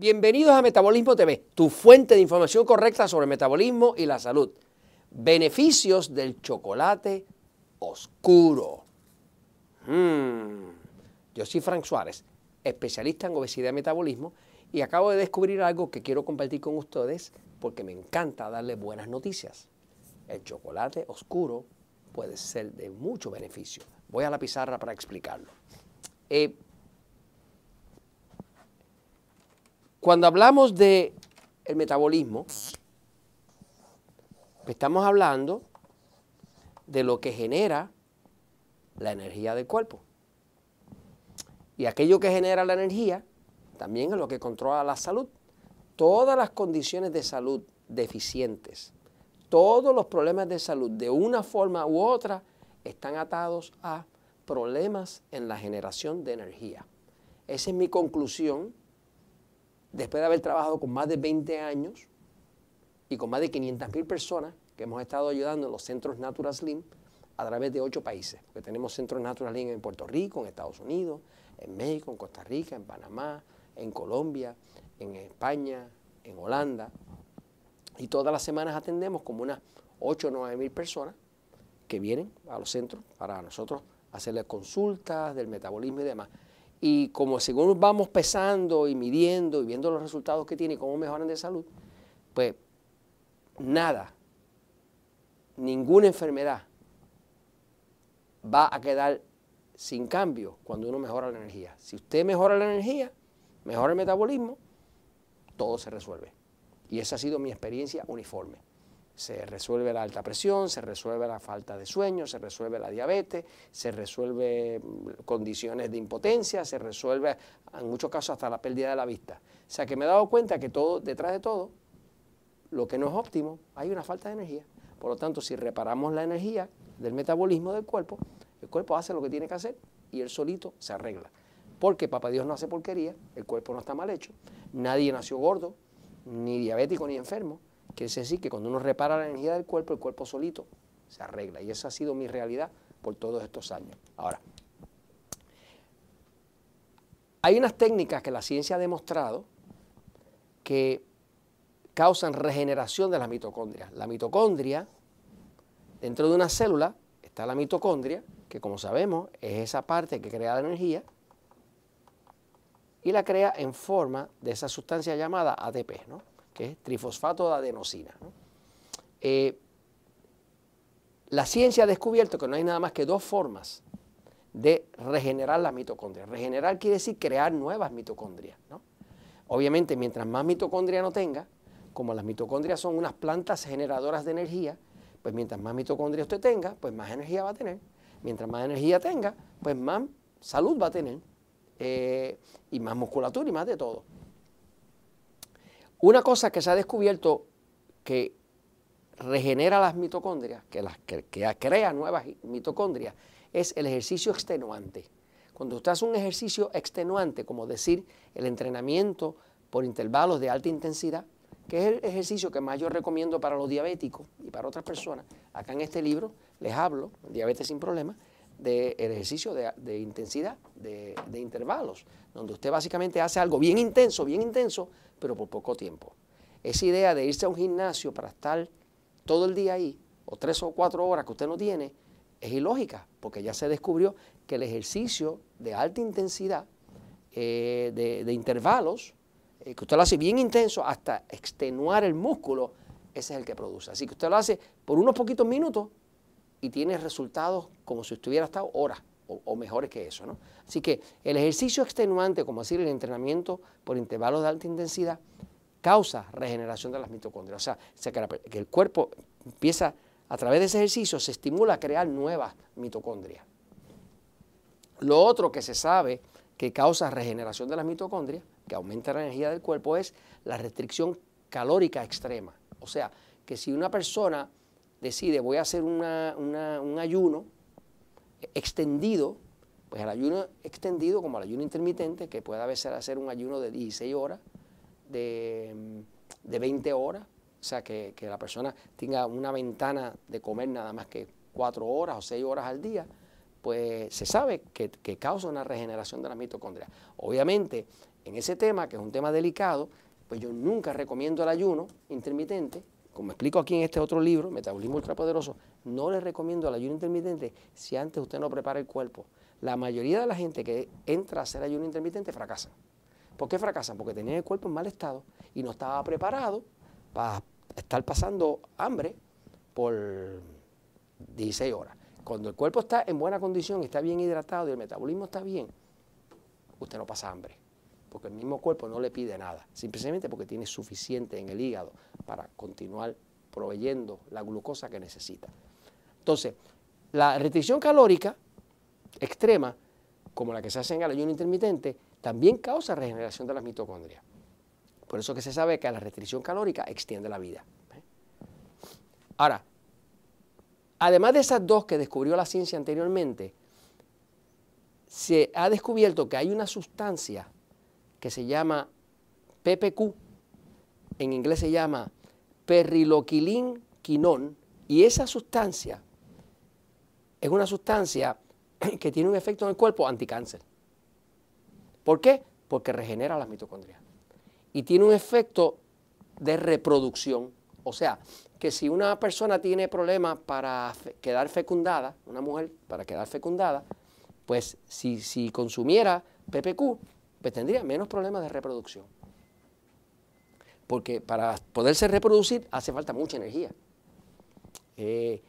Bienvenidos a Metabolismo TV, tu fuente de información correcta sobre metabolismo y la salud. Beneficios del chocolate oscuro. Mm. Yo soy Frank Suárez, especialista en obesidad y metabolismo, y acabo de descubrir algo que quiero compartir con ustedes porque me encanta darle buenas noticias. El chocolate oscuro puede ser de mucho beneficio. Voy a la pizarra para explicarlo. Eh, Cuando hablamos de el metabolismo, estamos hablando de lo que genera la energía del cuerpo. Y aquello que genera la energía también es lo que controla la salud. Todas las condiciones de salud deficientes, todos los problemas de salud de una forma u otra están atados a problemas en la generación de energía. Esa es mi conclusión después de haber trabajado con más de 20 años y con más de 500 mil personas que hemos estado ayudando en los centros Natural Slim a través de ocho países, porque tenemos centros Natural Slim en Puerto Rico, en Estados Unidos, en México, en Costa Rica, en Panamá, en Colombia, en España, en Holanda. Y todas las semanas atendemos como unas 8 o 9 mil personas que vienen a los centros para nosotros hacerles consultas del metabolismo y demás. Y como según vamos pesando y midiendo y viendo los resultados que tiene y cómo mejoran de salud, pues nada, ninguna enfermedad va a quedar sin cambio cuando uno mejora la energía. Si usted mejora la energía, mejora el metabolismo, todo se resuelve. Y esa ha sido mi experiencia uniforme se resuelve la alta presión, se resuelve la falta de sueño, se resuelve la diabetes, se resuelve mm, condiciones de impotencia, se resuelve en muchos casos hasta la pérdida de la vista. O sea que me he dado cuenta que todo, detrás de todo, lo que no es óptimo, hay una falta de energía. Por lo tanto, si reparamos la energía del metabolismo del cuerpo, el cuerpo hace lo que tiene que hacer y él solito se arregla. Porque papá Dios no hace porquería, el cuerpo no está mal hecho, nadie nació gordo, ni diabético, ni enfermo. Quiere decir que cuando uno repara la energía del cuerpo, el cuerpo solito se arregla. Y esa ha sido mi realidad por todos estos años. Ahora, hay unas técnicas que la ciencia ha demostrado que causan regeneración de las mitocondrias. La mitocondria, dentro de una célula, está la mitocondria, que como sabemos es esa parte que crea la energía, y la crea en forma de esa sustancia llamada ATP. ¿no? Trifosfato de adenosina. Eh, la ciencia ha descubierto que no hay nada más que dos formas de regenerar las mitocondrias. Regenerar quiere decir crear nuevas mitocondrias. Obviamente, mientras más mitocondria no tenga, como las mitocondrias son unas plantas generadoras de energía, pues mientras más mitocondria usted tenga, pues más energía va a tener. Mientras más energía tenga, pues más salud va a tener. Eh, y más musculatura y más de todo. Una cosa que se ha descubierto que regenera las mitocondrias, que, las, que, crea nuevas mitocondrias, es el ejercicio extenuante. Cuando usted hace un ejercicio extenuante, como decir el entrenamiento por intervalos de alta intensidad, que es el ejercicio que más yo recomiendo para los diabéticos y para otras personas, acá en este libro les hablo, Diabetes sin problemas, del ejercicio de, intensidad, de, de intervalos, donde usted básicamente hace algo bien intenso, bien intenso, pero por poco tiempo. Esa idea de irse a un gimnasio para estar todo el día ahí, o tres o cuatro horas que usted no tiene, es ilógica, porque ya se descubrió que el ejercicio de alta intensidad, eh, de, intervalos, eh, que usted lo hace bien intenso hasta extenuar el músculo, ese es el que produce. Así que usted lo hace por unos poquitos minutos y tiene resultados como si estuviera estado horas o, mejores que eso. ¿no? Así que el ejercicio extenuante, como decir el entrenamiento por intervalos de alta intensidad, causa regeneración de las mitocondrias. O sea, que el cuerpo empieza, a través de ese ejercicio, se estimula a crear nuevas mitocondrias. Lo otro que se sabe que causa regeneración de las mitocondrias, que aumenta la energía del cuerpo, es la restricción calórica extrema. O sea, que si una persona decide voy a hacer un ayuno extendido, pues el ayuno extendido como el ayuno intermitente, que puede a veces hacer un ayuno de 16 horas, de, 20 horas, o sea, que, la persona tenga una ventana de comer nada más que 4 horas o 6 horas al día, pues se sabe que, causa una regeneración de la mitocondria. Obviamente, en ese tema, que es un tema delicado, pues yo nunca recomiendo el ayuno intermitente, como explico aquí en este otro libro, Metabolismo Ultrapoderoso, no le recomiendo el ayuno intermitente si antes usted no prepara el cuerpo. La mayoría de la gente que entra a hacer ayuno intermitente fracasa. ¿Por qué fracasan? Porque tenían el cuerpo en mal estado y no estaba preparado para estar pasando hambre por 16 horas. Cuando el cuerpo está en buena condición, está bien hidratado y el metabolismo está bien, usted no pasa hambre, porque el mismo cuerpo no le pide nada, simplemente porque tiene suficiente en el hígado para continuar proveyendo la glucosa que necesita. Entonces, la restricción calórica extrema, como la que se hace en el ayuno intermitente, también causa regeneración de las mitocondrias. Por eso que se sabe que la restricción calórica extiende la vida. ¿eh? Ahora, además de esas dos que descubrió la ciencia anteriormente, se ha descubierto que hay una sustancia que se llama PPQ, en inglés se llama perriloquilin y esa sustancia es una sustancia que tiene un efecto en el cuerpo anticáncer. ¿Por qué? Porque regenera las mitocondrias. Y tiene un efecto de reproducción. O sea, que si una persona tiene problemas para quedar fecundada, una mujer para quedar fecundada, pues si, si consumiera PPQ, pues tendría menos problemas de reproducción. Porque para poderse reproducir hace falta mucha energía. Eh,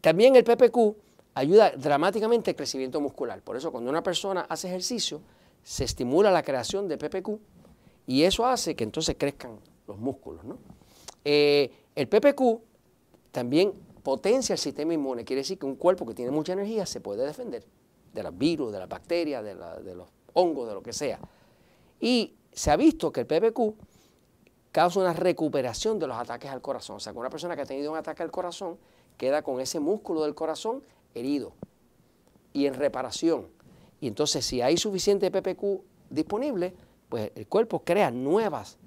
también el PPQ ayuda dramáticamente al crecimiento muscular. Por eso cuando una persona hace ejercicio, se estimula la creación de PPQ y eso hace que entonces crezcan los músculos. Eh, el PPQ también potencia el sistema inmune, quiere decir que un cuerpo que tiene mucha energía se puede defender de los virus, de las bacterias, de los hongos, de lo que sea. Y se ha visto que el PPQ causa una recuperación de los ataques al corazón. O sea, que una persona que ha tenido un ataque al corazón queda con ese músculo del corazón herido y en reparación. Y entonces si hay suficiente PPQ disponible, pues el cuerpo crea nuevas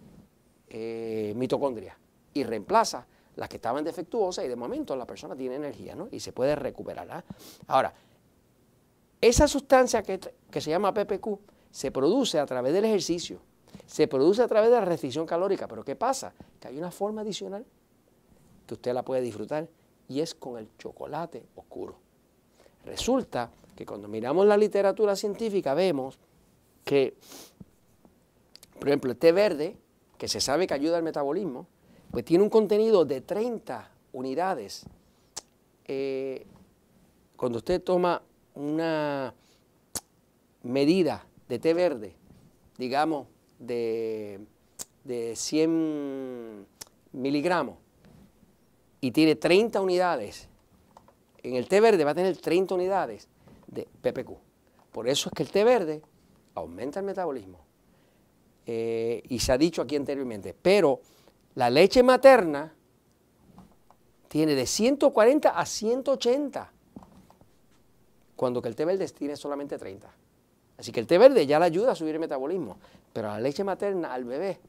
eh, mitocondrias y reemplaza las que estaban defectuosas y de momento la persona tiene energía ¿no? y se puede recuperar. ¿ah? Ahora, esa sustancia que, se llama PPQ se produce a través del ejercicio, se produce a través de la restricción calórica, pero ¿qué pasa? Que hay una forma adicional que usted la puede disfrutar y es con el chocolate oscuro. Resulta que cuando miramos la literatura científica vemos que, por ejemplo, el té verde, que se sabe que ayuda al metabolismo, pues tiene un contenido de 30 unidades. Eh, cuando usted toma una medida de té verde, digamos, de, de 100 miligramos, y tiene 30 unidades, en el té verde va a tener 30 unidades de PPQ. Por eso es que el té verde aumenta el metabolismo. Eh, y se ha dicho aquí anteriormente, pero la leche materna tiene de 140 a 180, cuando que el té verde tiene solamente 30. Así que el té verde ya le ayuda a subir el metabolismo, pero la leche materna al bebé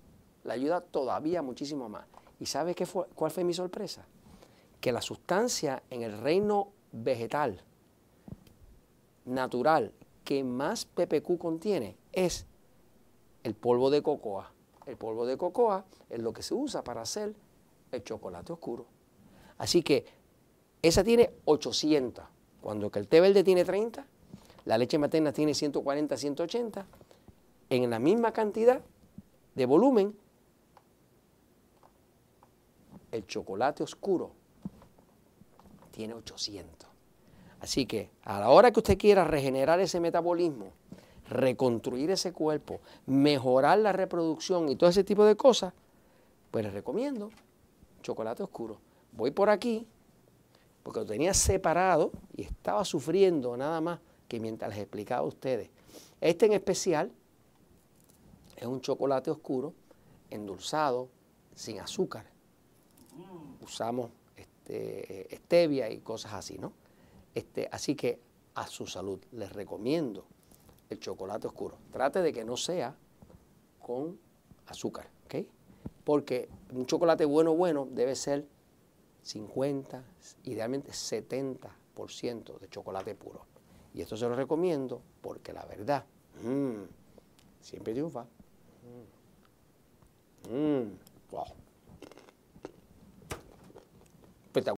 le ayuda todavía muchísimo más. ¿Y sabe qué fue, cuál fue mi sorpresa? Que la sustancia en el reino vegetal natural que más PPQ contiene es el polvo de cocoa. El polvo de cocoa es lo que se usa para hacer el chocolate oscuro. Así que esa tiene 800, cuando que el té verde tiene 30, la leche materna tiene 140, 180, en la misma cantidad de volumen, el chocolate oscuro tiene 800. Así que a la hora que usted quiera regenerar ese metabolismo, reconstruir ese cuerpo, mejorar la reproducción y todo ese tipo de cosas, pues les recomiendo chocolate oscuro. Voy por aquí porque lo tenía separado y estaba sufriendo nada más que mientras les explicaba a ustedes. Este en especial es un chocolate oscuro, endulzado, sin azúcar. Usamos este, stevia y cosas así, ¿no? Este, así que a su salud les recomiendo el chocolate oscuro. Trate de que no sea con azúcar, ¿ok? Porque un chocolate bueno, bueno, debe ser 50, idealmente 70% de chocolate puro. Y esto se lo recomiendo porque la verdad mmm, siempre triunfa. Mmm, wow.